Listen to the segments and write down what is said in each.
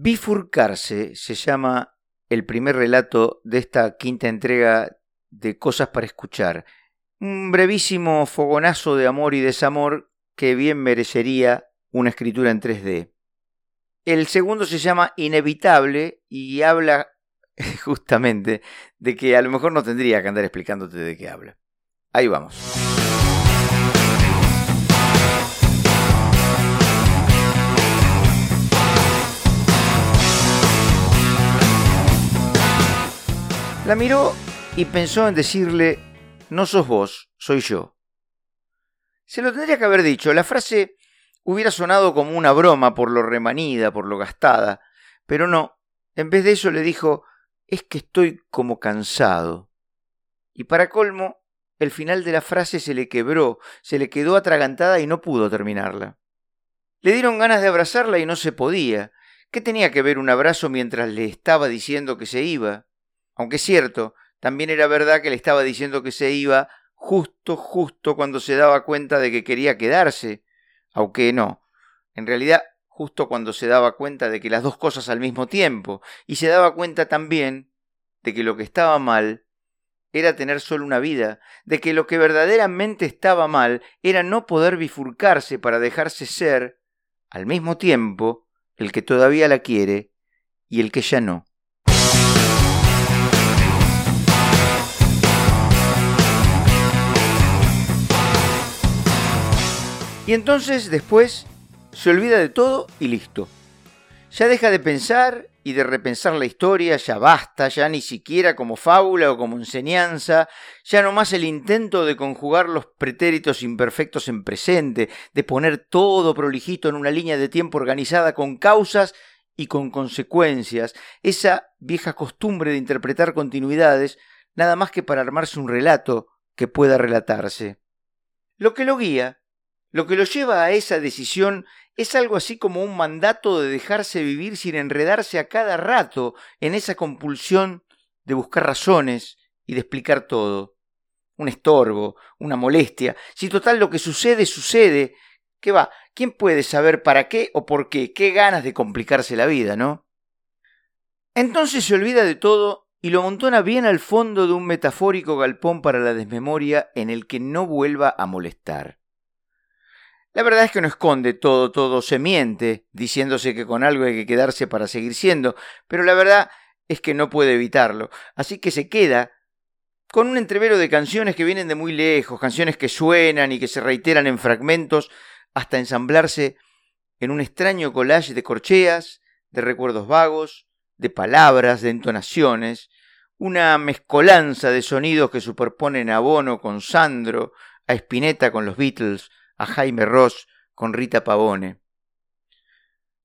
Bifurcarse se llama el primer relato de esta quinta entrega de Cosas para Escuchar. Un brevísimo fogonazo de amor y desamor que bien merecería una escritura en 3D. El segundo se llama Inevitable y habla justamente de que a lo mejor no tendría que andar explicándote de qué habla. Ahí vamos. La miró y pensó en decirle, no sos vos, soy yo. Se lo tendría que haber dicho, la frase hubiera sonado como una broma por lo remanida, por lo gastada, pero no, en vez de eso le dijo, es que estoy como cansado. Y para colmo, el final de la frase se le quebró, se le quedó atragantada y no pudo terminarla. Le dieron ganas de abrazarla y no se podía. ¿Qué tenía que ver un abrazo mientras le estaba diciendo que se iba? Aunque es cierto, también era verdad que le estaba diciendo que se iba justo, justo cuando se daba cuenta de que quería quedarse, aunque no. En realidad, justo cuando se daba cuenta de que las dos cosas al mismo tiempo, y se daba cuenta también de que lo que estaba mal era tener solo una vida, de que lo que verdaderamente estaba mal era no poder bifurcarse para dejarse ser, al mismo tiempo, el que todavía la quiere y el que ya no. Y entonces después se olvida de todo y listo. Ya deja de pensar y de repensar la historia, ya basta, ya ni siquiera como fábula o como enseñanza, ya no más el intento de conjugar los pretéritos imperfectos en presente, de poner todo prolijito en una línea de tiempo organizada con causas y con consecuencias, esa vieja costumbre de interpretar continuidades, nada más que para armarse un relato que pueda relatarse. Lo que lo guía lo que lo lleva a esa decisión es algo así como un mandato de dejarse vivir sin enredarse a cada rato en esa compulsión de buscar razones y de explicar todo. Un estorbo, una molestia. Si total lo que sucede, sucede. ¿Qué va? ¿Quién puede saber para qué o por qué? Qué ganas de complicarse la vida, ¿no? Entonces se olvida de todo y lo montona bien al fondo de un metafórico galpón para la desmemoria en el que no vuelva a molestar. La verdad es que no esconde todo, todo se miente, diciéndose que con algo hay que quedarse para seguir siendo, pero la verdad es que no puede evitarlo, así que se queda con un entrevero de canciones que vienen de muy lejos, canciones que suenan y que se reiteran en fragmentos hasta ensamblarse en un extraño collage de corcheas, de recuerdos vagos, de palabras, de entonaciones, una mezcolanza de sonidos que superponen a Bono con Sandro, a Spinetta con los Beatles, a Jaime Ross con Rita Pavone.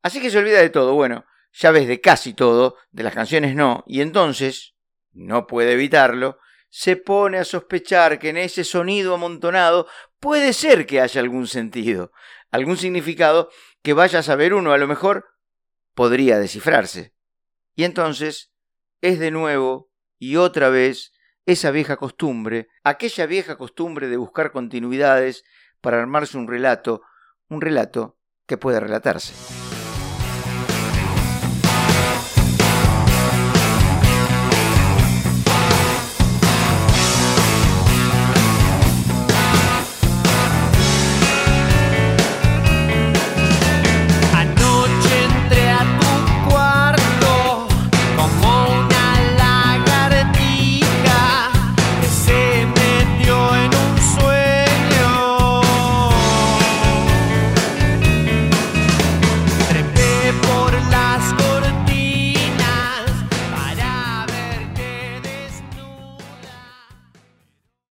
Así que se olvida de todo, bueno, ya ves de casi todo, de las canciones no, y entonces, no puede evitarlo, se pone a sospechar que en ese sonido amontonado puede ser que haya algún sentido, algún significado que vaya a saber uno, a lo mejor podría descifrarse. Y entonces es de nuevo y otra vez esa vieja costumbre, aquella vieja costumbre de buscar continuidades para armarse un relato, un relato que pueda relatarse.